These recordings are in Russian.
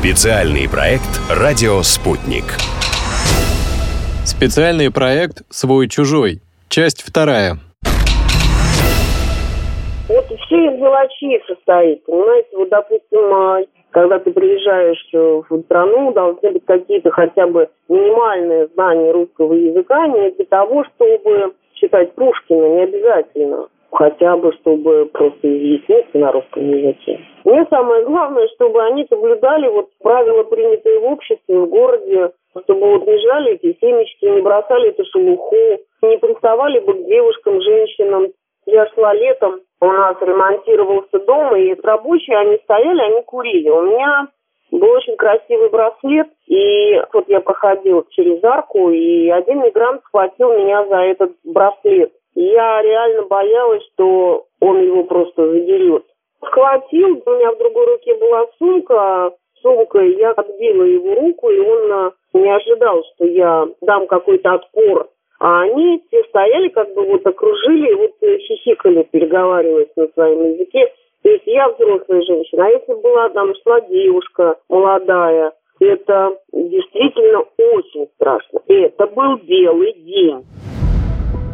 Специальный проект «Радио Спутник». Специальный проект «Свой-чужой». Часть вторая. Вот все из мелочей состоит. Понимаете, вот, допустим, а, когда ты приезжаешь в страну, должны быть какие-то хотя бы минимальные знания русского языка, не для того, чтобы читать Пушкина, не обязательно хотя бы, чтобы просто изъясниться на русском языке. Мне самое главное, чтобы они соблюдали вот правила, принятые в обществе, в городе, чтобы вот не жали эти семечки, не бросали эту шелуху, не приставали бы к девушкам, женщинам. Я шла летом, у нас ремонтировался дом, и рабочие, они стояли, они курили. У меня был очень красивый браслет, и вот я проходила через арку, и один мигрант схватил меня за этот браслет. Я реально боялась, что он его просто задерет. Схватил, у меня в другой руке была сумка, сумкой я отбила его руку, и он а, не ожидал, что я дам какой-то отпор. А они все стояли, как бы вот окружили, и вот э, хихикали, переговариваясь на своем языке. То есть я взрослая женщина, а если была там шла девушка молодая, это действительно очень страшно. И это был белый день.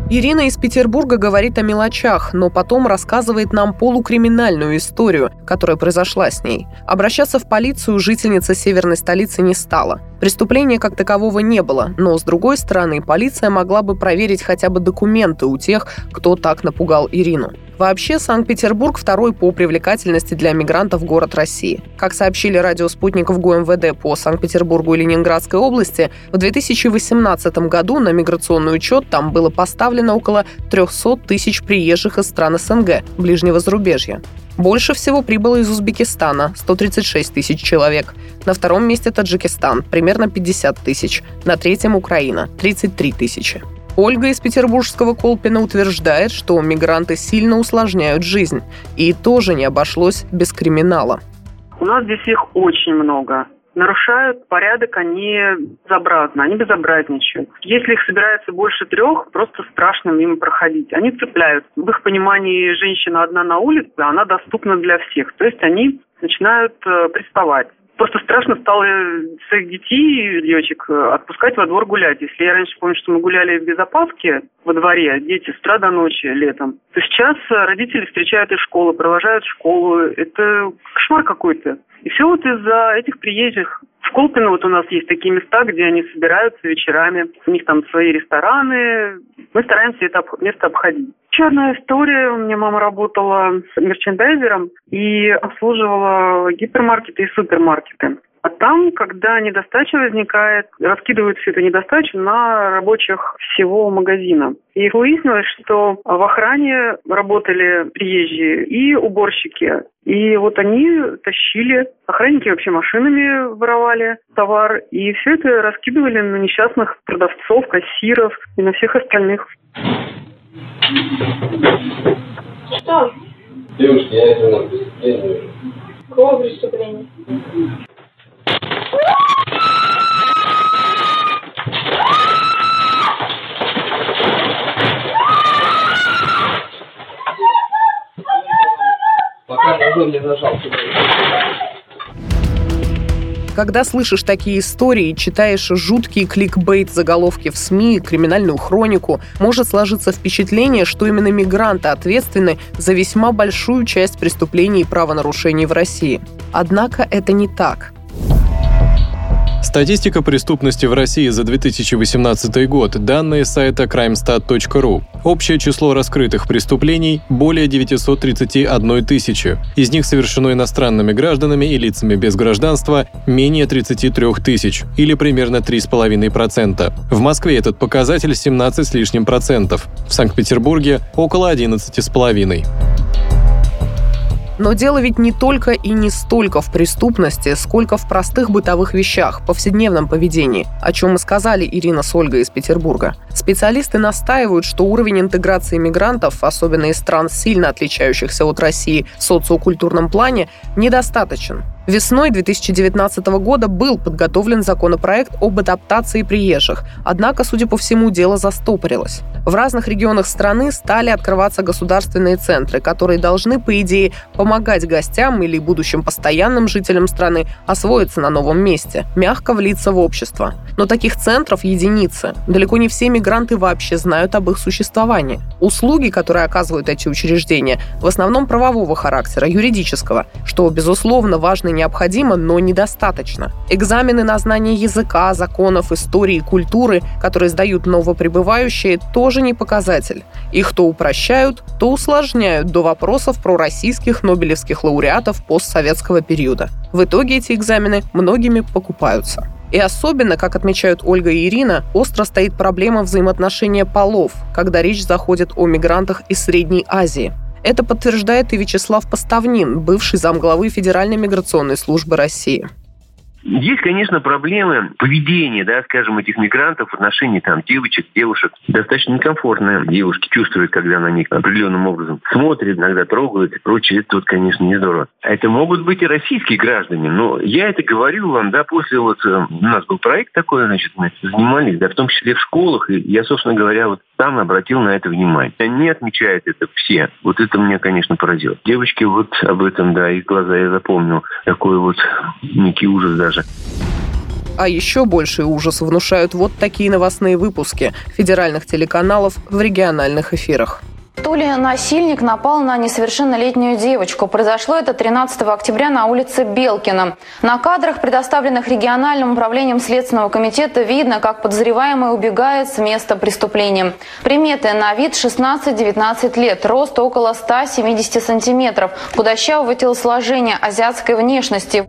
Ирина из Петербурга говорит о мелочах, но потом рассказывает нам полукриминальную историю, которая произошла с ней. Обращаться в полицию жительница северной столицы не стала. Преступления как такового не было, но, с другой стороны, полиция могла бы проверить хотя бы документы у тех, кто так напугал Ирину. Вообще, Санкт-Петербург второй по привлекательности для мигрантов город России. Как сообщили радио «Спутников» ГУМВД по Санкт-Петербургу и Ленинградской области, в 2018 году на миграционный учет там было поставлено около 300 тысяч приезжих из стран СНГ, ближнего зарубежья. Больше всего прибыло из Узбекистана – 136 тысяч человек. На втором месте Таджикистан – примерно 50 тысяч. На третьем – Украина – 33 тысячи. Ольга из петербургского Колпина утверждает, что мигранты сильно усложняют жизнь. И тоже не обошлось без криминала. У нас здесь их очень много нарушают порядок они безобразно, они безобразничают. Если их собирается больше трех, просто страшно мимо проходить. Они цепляются. В их понимании женщина одна на улице, она доступна для всех. То есть они начинают э, приставать. Просто страшно стало своих детей, девочек, отпускать во двор гулять. Если я раньше помню, что мы гуляли в безопаске во дворе, дети с утра до ночи летом, то сейчас родители встречают из школы, провожают в школу. Это кошмар какой-то. И все вот из-за этих приезжих. В Колпино вот у нас есть такие места, где они собираются вечерами. У них там свои рестораны. Мы стараемся это место обходить. Одна история. У меня мама работала мерчендайзером и обслуживала гипермаркеты и супермаркеты. А там, когда недостача возникает, раскидывают всю эту недостачу на рабочих всего магазина. И выяснилось, что в охране работали приезжие и уборщики. И вот они тащили, охранники вообще машинами воровали товар, и все это раскидывали на несчастных продавцов, кассиров и на всех остальных. Что? Девушки, я это на преступление. Какого преступления? Пока ножом не нажал сюда. Когда слышишь такие истории, читаешь жуткие кликбейт заголовки в СМИ, криминальную хронику, может сложиться впечатление, что именно мигранты ответственны за весьма большую часть преступлений и правонарушений в России. Однако это не так. Статистика преступности в России за 2018 год. Данные сайта crimestat.ru. Общее число раскрытых преступлений – более 931 тысячи. Из них совершено иностранными гражданами и лицами без гражданства – менее 33 тысяч, или примерно 3,5%. В Москве этот показатель 17 с лишним процентов. В Санкт-Петербурге – около 11,5%. Но дело ведь не только и не столько в преступности, сколько в простых бытовых вещах, повседневном поведении, о чем мы сказали Ирина с Ольгой из Петербурга. Специалисты настаивают, что уровень интеграции мигрантов, особенно из стран, сильно отличающихся от России в социокультурном плане, недостаточен. Весной 2019 года был подготовлен законопроект об адаптации приезжих, однако, судя по всему, дело застопорилось. В разных регионах страны стали открываться государственные центры, которые должны, по идее, помогать гостям или будущим постоянным жителям страны освоиться на новом месте, мягко влиться в общество. Но таких центров единицы. Далеко не все мигранты вообще знают об их существовании. Услуги, которые оказывают эти учреждения, в основном правового характера, юридического, что, безусловно, важно необходимо, но недостаточно. Экзамены на знание языка, законов, истории, культуры, которые сдают новоприбывающие, тоже не показатель. Их то упрощают, то усложняют до вопросов про российских нобелевских лауреатов постсоветского периода. В итоге эти экзамены многими покупаются. И особенно, как отмечают Ольга и Ирина, остро стоит проблема взаимоотношения полов, когда речь заходит о мигрантах из Средней Азии. Это подтверждает и Вячеслав Поставнин, бывший замглавы Федеральной миграционной службы России. Есть, конечно, проблемы поведения, да, скажем, этих мигрантов в отношении там девочек, девушек. Достаточно некомфортно девушки чувствуют, когда на них определенным образом смотрят, иногда трогают и прочее. Это вот, конечно, не здорово. А это могут быть и российские граждане. Но я это говорю вам, да, после вот э, у нас был проект такой, значит, мы занимались, да, в том числе в школах. И я, собственно говоря, вот сам обратил на это внимание. Они отмечают это все. Вот это меня, конечно, поразило. Девочки вот об этом, да, их глаза я запомнил. Такой вот некий ужас даже. А еще больший ужас внушают вот такие новостные выпуски федеральных телеканалов в региональных эфирах. То ли насильник напал на несовершеннолетнюю девочку. Произошло это 13 октября на улице Белкина. На кадрах, предоставленных региональным управлением Следственного комитета, видно, как подозреваемый убегает с места преступления. Приметы на вид 16-19 лет, рост около 170 сантиметров, худощавого телосложения, азиатской внешности.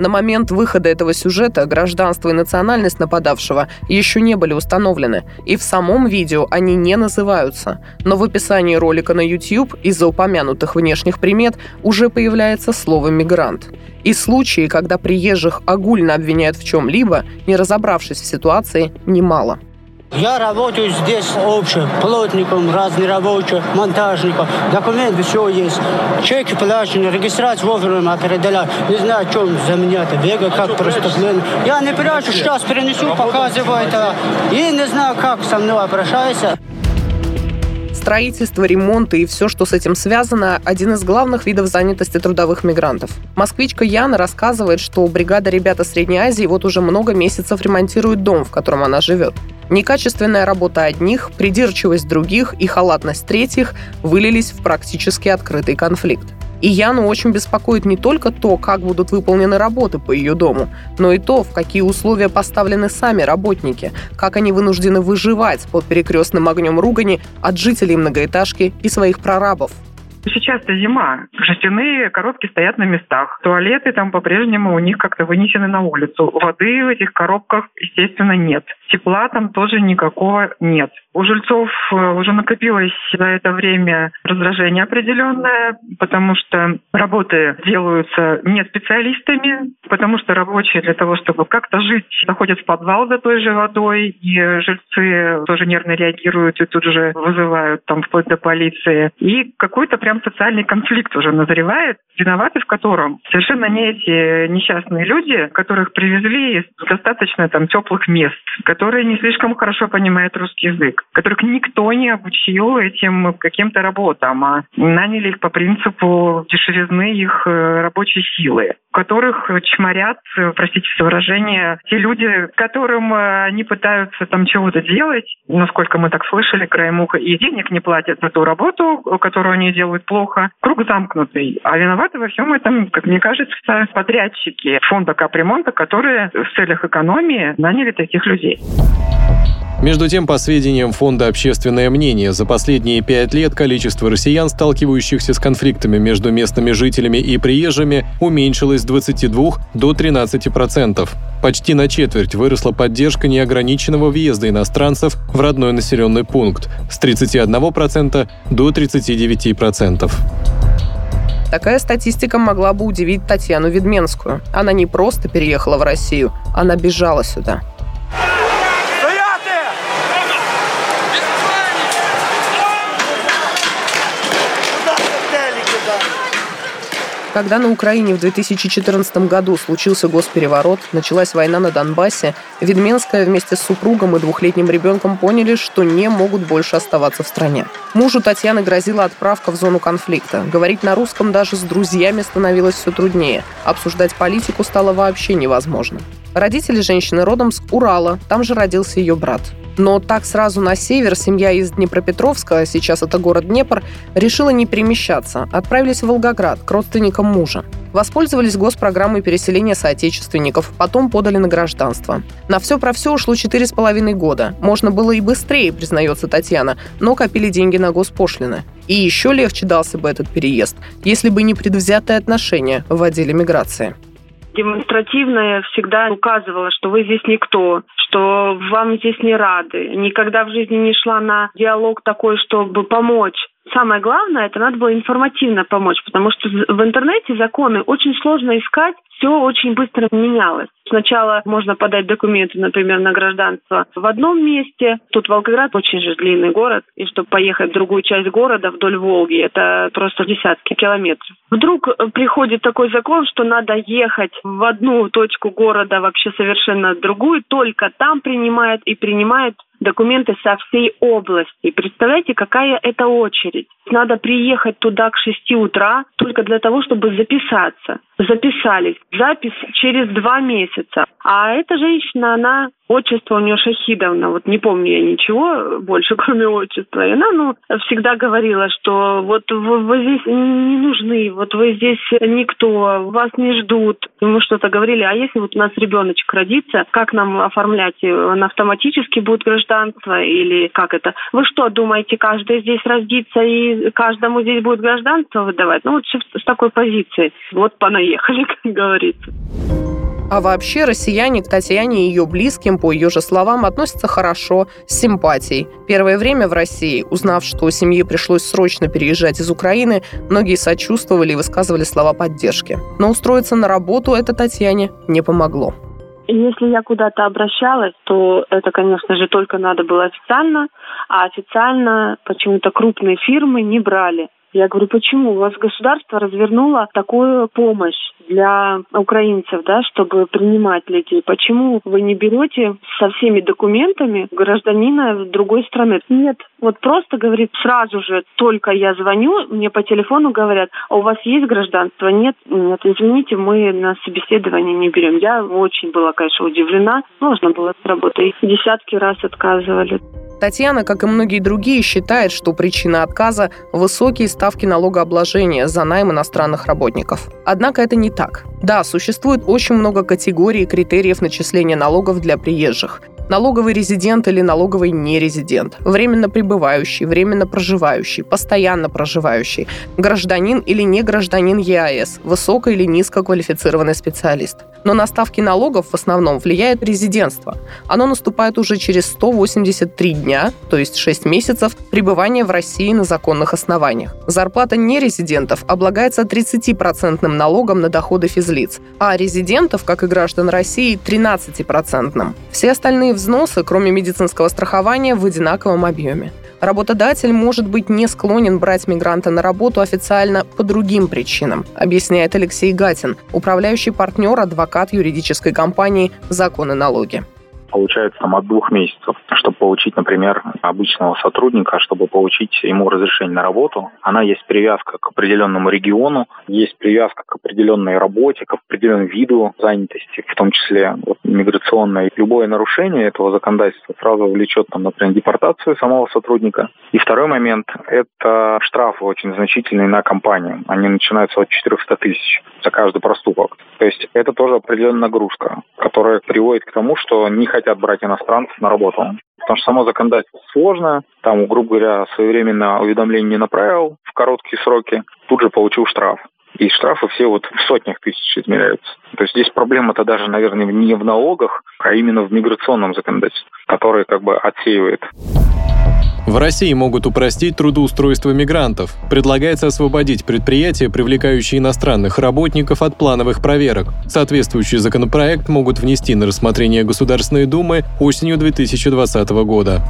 На момент выхода этого сюжета гражданство и национальность нападавшего еще не были установлены, и в самом видео они не называются. Но в описании ролика на YouTube из-за упомянутых внешних примет уже появляется слово «мигрант». И случаи, когда приезжих огульно обвиняют в чем-либо, не разобравшись в ситуации, немало. Я работаю здесь общим, плотником, разные рабочие, монтажником. Документы все есть. Чеки плачены, регистрацию вовремя передала. Не знаю, о чем за меня это бегает, как преступление. Я не прячу, сейчас перенесу, показываю это. И не знаю, как со мной обращаются. Строительство, ремонт и все, что с этим связано – один из главных видов занятости трудовых мигрантов. Москвичка Яна рассказывает, что бригада ребята Средней Азии вот уже много месяцев ремонтирует дом, в котором она живет. Некачественная работа одних, придирчивость других и халатность третьих вылились в практически открытый конфликт. И Яну очень беспокоит не только то, как будут выполнены работы по ее дому, но и то, в какие условия поставлены сами работники, как они вынуждены выживать под перекрестным огнем ругани от жителей многоэтажки и своих прорабов – Сейчас-то зима. Жестяные коробки стоят на местах. Туалеты там по-прежнему у них как-то вынесены на улицу. Воды в этих коробках, естественно, нет. Тепла там тоже никакого нет. У жильцов э, уже накопилось за это время раздражение определенное, потому что работы делаются не специалистами, потому что рабочие для того, чтобы как-то жить, заходят в подвал за той же водой, и жильцы тоже нервно реагируют и тут же вызывают там вплоть до полиции. И какой-то прям социальный конфликт уже назревает, виноваты в котором совершенно не эти несчастные люди, которых привезли из достаточно там теплых мест, которые не слишком хорошо понимают русский язык, которых никто не обучил этим каким-то работам, а наняли их по принципу дешевизны их э, рабочей силы, которых чморят, простите за выражение, те люди, которым э, они пытаются там чего-то делать, насколько мы так слышали, краем уха, и денег не платят за ту работу, которую они делают плохо. Круг замкнутый. А виноваты во всем этом, как мне кажется, подрядчики фонда капремонта, которые в целях экономии наняли таких людей. Между тем, по сведениям Фонда «Общественное мнение», за последние пять лет количество россиян, сталкивающихся с конфликтами между местными жителями и приезжими, уменьшилось с 22 до 13 процентов. Почти на четверть выросла поддержка неограниченного въезда иностранцев в родной населенный пункт с 31 процента до 39 процентов. Такая статистика могла бы удивить Татьяну Ведменскую. Она не просто переехала в Россию, она бежала сюда. Когда на Украине в 2014 году случился госпереворот, началась война на Донбассе, Ведменская вместе с супругом и двухлетним ребенком поняли, что не могут больше оставаться в стране. Мужу Татьяны грозила отправка в зону конфликта. Говорить на русском даже с друзьями становилось все труднее. Обсуждать политику стало вообще невозможно. Родители женщины родом с Урала, там же родился ее брат. Но так сразу на север семья из Днепропетровска, сейчас это город Днепр, решила не перемещаться. Отправились в Волгоград к родственникам мужа. Воспользовались госпрограммой переселения соотечественников, потом подали на гражданство. На все про все ушло четыре с половиной года. Можно было и быстрее, признается Татьяна, но копили деньги на госпошлины. И еще легче дался бы этот переезд, если бы не предвзятое отношение в отделе миграции демонстративная всегда указывала, что вы здесь никто, что вам здесь не рады. Никогда в жизни не шла на диалог такой, чтобы помочь. Самое главное, это надо было информативно помочь, потому что в интернете законы очень сложно искать, все очень быстро менялось. Сначала можно подать документы, например, на гражданство в одном месте. Тут Волгоград очень же длинный город, и чтобы поехать в другую часть города вдоль Волги, это просто десятки километров. Вдруг э, приходит такой закон, что надо ехать в одну точку города, вообще совершенно другую, только там принимают и принимают документы со всей области. Представляете, какая это очередь? Надо приехать туда к 6 утра только для того, чтобы записаться. Записались. Запись через два месяца. А эта женщина, она Отчество у нее Шахидовна, вот не помню я ничего больше, кроме отчества. И она, ну, всегда говорила, что вот вы, вы здесь не нужны, вот вы здесь никто, вас не ждут. Мы что-то говорили, а если вот у нас ребеночек родится, как нам оформлять? Он автоматически будет гражданство или как это? Вы что, думаете, каждый здесь родится и каждому здесь будет гражданство выдавать? Ну, вот с такой позиции. Вот понаехали, как говорится. А вообще россияне к Татьяне и ее близким, по ее же словам, относятся хорошо, с симпатией. Первое время в России, узнав, что семье пришлось срочно переезжать из Украины, многие сочувствовали и высказывали слова поддержки. Но устроиться на работу это Татьяне не помогло. Если я куда-то обращалась, то это, конечно же, только надо было официально, а официально почему-то крупные фирмы не брали. Я говорю, почему? У вас государство развернуло такую помощь для украинцев, да, чтобы принимать людей. Почему вы не берете со всеми документами гражданина другой страны? Нет, вот просто говорит сразу же, только я звоню, мне по телефону говорят, а у вас есть гражданство? Нет, нет, извините, мы на собеседование не берем. Я очень была, конечно, удивлена. Можно было работать. Десятки раз отказывали. Татьяна, как и многие другие, считает, что причина отказа – высокие ставки налогообложения за найм иностранных работников. Однако это не так. Да, существует очень много категорий и критериев начисления налогов для приезжих налоговый резидент или налоговый нерезидент, временно пребывающий, временно проживающий, постоянно проживающий, гражданин или не гражданин ЕАЭС, высоко- или низкоквалифицированный специалист. Но на ставки налогов в основном влияет резидентство. Оно наступает уже через 183 дня, то есть 6 месяцев, пребывания в России на законных основаниях. Зарплата нерезидентов облагается 30% налогом на доходы физлиц, а резидентов, как и граждан России, 13%. Все остальные взносы, кроме медицинского страхования, в одинаковом объеме. Работодатель может быть не склонен брать мигранта на работу официально по другим причинам, объясняет Алексей Гатин, управляющий партнер, адвокат юридической компании «Законы налоги» получается там от двух месяцев. Чтобы получить, например, обычного сотрудника, чтобы получить ему разрешение на работу, она есть привязка к определенному региону, есть привязка к определенной работе, к определенному виду занятости, в том числе вот, миграционной. Любое нарушение этого законодательства сразу влечет, там, например, депортацию самого сотрудника. И второй момент – это штрафы очень значительные на компанию. Они начинаются от 400 тысяч за каждый проступок. То есть это тоже определенная нагрузка, которая приводит к тому, что не хотят брать иностранцев на работу. Потому что само законодательство сложное. Там, грубо говоря, своевременно уведомление не направил в короткие сроки, тут же получил штраф. И штрафы все вот в сотнях тысяч измеряются. То есть здесь проблема-то даже, наверное, не в налогах, а именно в миграционном законодательстве, которое как бы отсеивает. В России могут упростить трудоустройство мигрантов. Предлагается освободить предприятия, привлекающие иностранных работников от плановых проверок. Соответствующий законопроект могут внести на рассмотрение Государственной Думы осенью 2020 года.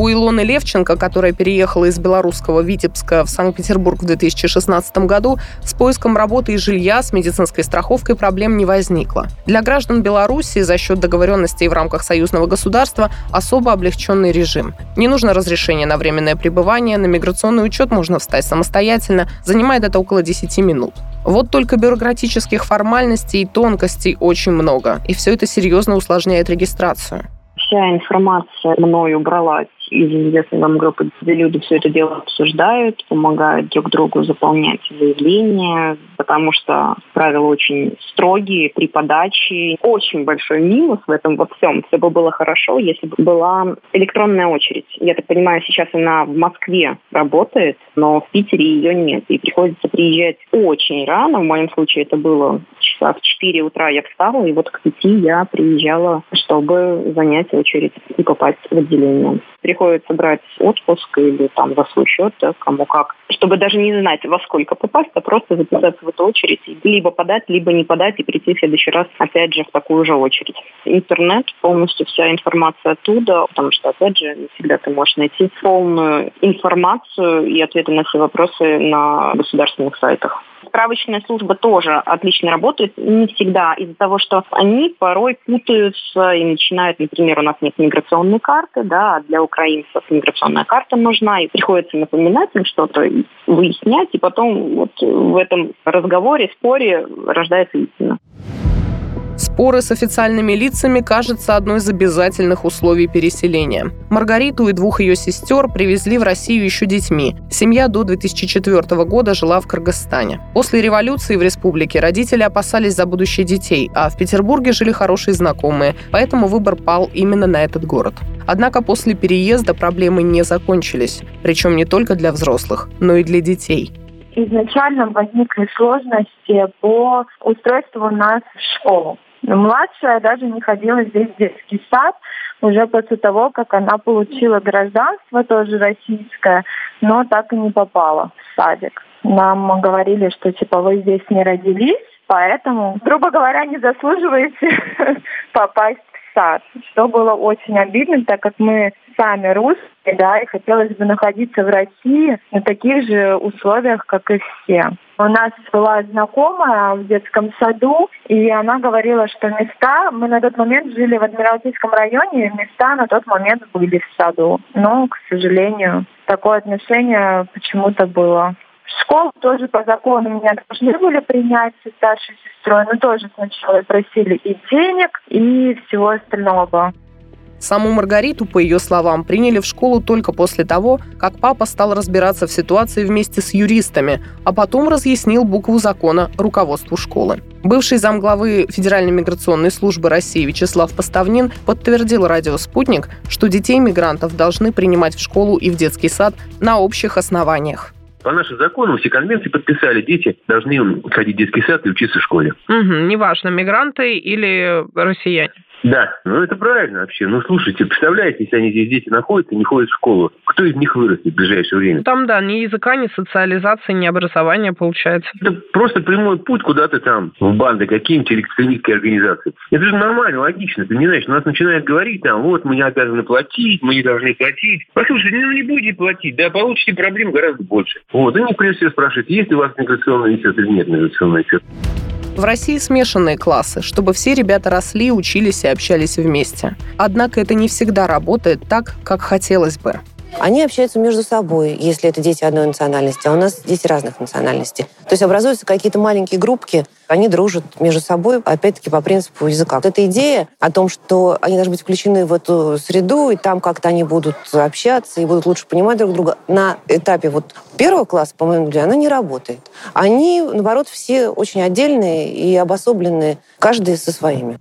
У Илоны Левченко, которая переехала из белорусского Витебска в Санкт-Петербург в 2016 году, с поиском работы и жилья с медицинской страховкой проблем не возникло. Для граждан Беларуси за счет договоренностей в рамках союзного государства особо облегченный режим. Не нужно разрешение на временное пребывание, на миграционный учет можно встать самостоятельно, занимает это около 10 минут. Вот только бюрократических формальностей и тонкостей очень много, и все это серьезно усложняет регистрацию. Вся информация мною бралась из известной вам группы, люди все это дело обсуждают, помогают друг другу заполнять заявления, потому что правила очень строгие при подаче. Очень большой минус в этом во всем. Все бы было хорошо, если бы была электронная очередь. Я так понимаю, сейчас она в Москве работает, но в Питере ее нет. И приходится приезжать очень рано. В моем случае это было часа в 4 утра я встала, и вот к 5 я приезжала, чтобы занять очередь и попасть в отделение приходится брать отпуск или там за свой счет, да, кому как, чтобы даже не знать, во сколько попасть, а просто записаться в эту очередь, либо подать, либо не подать и прийти в следующий раз опять же в такую же очередь. Интернет, полностью вся информация оттуда, потому что, опять же, не всегда ты можешь найти полную информацию и ответы на все вопросы на государственных сайтах справочная служба тоже отлично работает. Не всегда из-за того, что они порой путаются и начинают, например, у нас нет миграционной карты, да, а для украинцев миграционная карта нужна, и приходится напоминать им что-то, выяснять, и потом вот в этом разговоре, споре рождается истина. Споры с официальными лицами кажется одной из обязательных условий переселения. Маргариту и двух ее сестер привезли в Россию еще детьми. Семья до 2004 года жила в Кыргызстане. После революции в республике родители опасались за будущее детей, а в Петербурге жили хорошие знакомые, поэтому выбор пал именно на этот город. Однако после переезда проблемы не закончились, причем не только для взрослых, но и для детей изначально возникли сложности по устройству нас в школу. Младшая даже не ходила здесь в детский сад уже после того, как она получила гражданство, тоже российское, но так и не попала в садик. Нам говорили, что типа вы здесь не родились, поэтому, грубо говоря, не заслуживаете попасть в сад, что было очень обидно, так как мы сами русские, да, и хотелось бы находиться в России на таких же условиях, как и все. У нас была знакомая в детском саду, и она говорила, что места, мы на тот момент жили в Адмиралтейском районе, места на тот момент были в саду. Но, к сожалению, такое отношение почему-то было. Школу тоже по закону меня должны были принять со старшей сестрой, но тоже сначала просили и денег, и всего остального. Саму Маргариту, по ее словам, приняли в школу только после того, как папа стал разбираться в ситуации вместе с юристами, а потом разъяснил букву закона руководству школы. Бывший замглавы Федеральной миграционной службы России Вячеслав Поставнин подтвердил радио «Спутник», что детей мигрантов должны принимать в школу и в детский сад на общих основаниях. По нашим законам все конвенции подписали, дети должны ходить в детский сад и учиться в школе. Угу, неважно, мигранты или россияне. Да, ну это правильно вообще. Ну слушайте, представляете, если они здесь дети находятся, не ходят в школу, кто из них вырастет в ближайшее время? Там, да, ни языка, ни социализации, ни образования получается. Это просто прямой путь куда-то там, в банды какие-нибудь или экстремистские организации. Это же нормально, логично. Ты не знаешь, у нас начинают говорить там, вот мы не обязаны платить, мы не должны платить. Послушайте, ну не будете платить, да, получите проблем гораздо больше. Вот, и не прежде всего спрашивать, есть ли у вас миграционный институт или нет миграционный институт. В России смешанные классы, чтобы все ребята росли, учились и общались вместе. Однако это не всегда работает так, как хотелось бы. Они общаются между собой, если это дети одной национальности, а у нас дети разных национальностей. То есть образуются какие-то маленькие группки, они дружат между собой, опять-таки, по принципу языка. Вот эта идея о том, что они должны быть включены в эту среду, и там как-то они будут общаться и будут лучше понимать друг друга, на этапе вот первого класса, по моему взгляду, она не работает. Они, наоборот, все очень отдельные и обособленные, каждый со своими.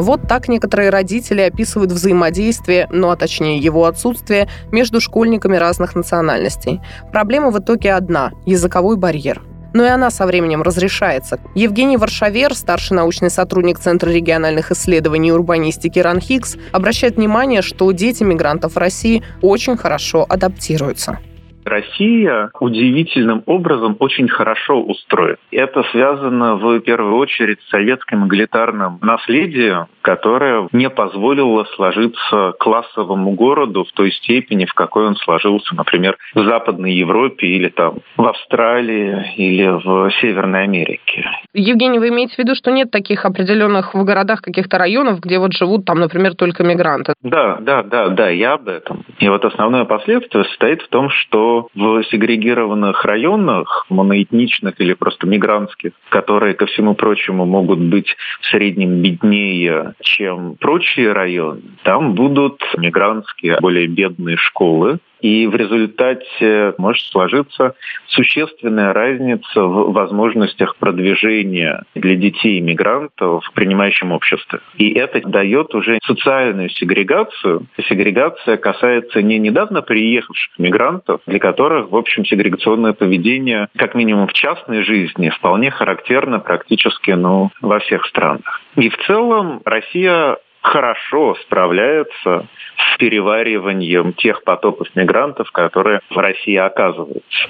Вот так некоторые родители описывают взаимодействие, ну а точнее его отсутствие, между школьниками разных национальностей. Проблема в итоге одна – языковой барьер. Но и она со временем разрешается. Евгений Варшавер, старший научный сотрудник Центра региональных исследований и урбанистики РАНХИКС, обращает внимание, что дети мигрантов в России очень хорошо адаптируются. Россия удивительным образом очень хорошо устроена. Это связано в первую очередь с советским эгалитарным наследием, которое не позволило сложиться классовому городу в той степени, в какой он сложился, например, в Западной Европе или там в Австралии или в Северной Америке. Евгений, вы имеете в виду, что нет таких определенных в городах каких-то районов, где вот живут там, например, только мигранты? Да, да, да, да, я об этом. И вот основное последствие состоит в том, что в сегрегированных районах, моноэтничных или просто мигрантских, которые, ко всему прочему, могут быть в среднем беднее, чем прочие районы, там будут мигрантские, более бедные школы, и в результате может сложиться существенная разница в возможностях продвижения для детей иммигрантов в принимающем обществе. И это дает уже социальную сегрегацию. Сегрегация касается не недавно приехавших мигрантов, для которых, в общем, сегрегационное поведение, как минимум в частной жизни, вполне характерно практически ну, во всех странах. И в целом Россия хорошо справляется с перевариванием тех потоков мигрантов, которые в России оказываются.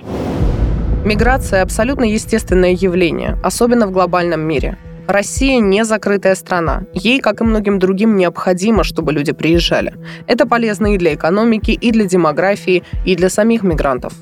Миграция – абсолютно естественное явление, особенно в глобальном мире. Россия не закрытая страна. Ей, как и многим другим, необходимо, чтобы люди приезжали. Это полезно и для экономики, и для демографии, и для самих мигрантов.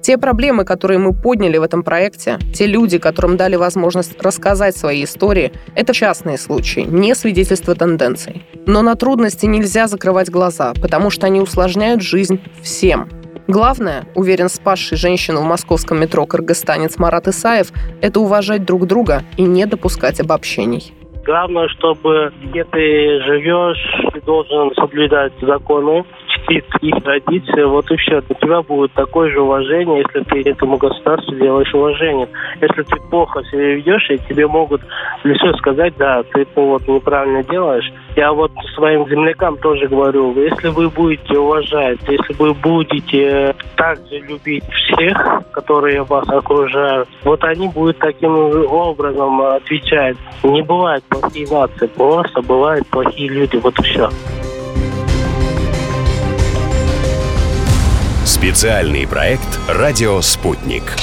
Те проблемы, которые мы подняли в этом проекте, те люди, которым дали возможность рассказать свои истории, это частные случаи, не свидетельство тенденций. Но на трудности нельзя закрывать глаза, потому что они усложняют жизнь всем – Главное, уверен спасший женщину в московском метро кыргызстанец Марат Исаев, это уважать друг друга и не допускать обобщений. Главное, чтобы где ты живешь, ты должен соблюдать законы, их традиции, вот и все. У тебя будет такое же уважение, если ты этому государству делаешь уважение. Если ты плохо себя ведешь, и тебе могут в сказать, да, ты вот неправильно делаешь. Я вот своим землякам тоже говорю, если вы будете уважать, если вы будете также любить всех, которые вас окружают, вот они будут таким образом отвечать. Не бывает плохие нации, просто бывают плохие люди, вот и все. Специальный проект «Радио Спутник».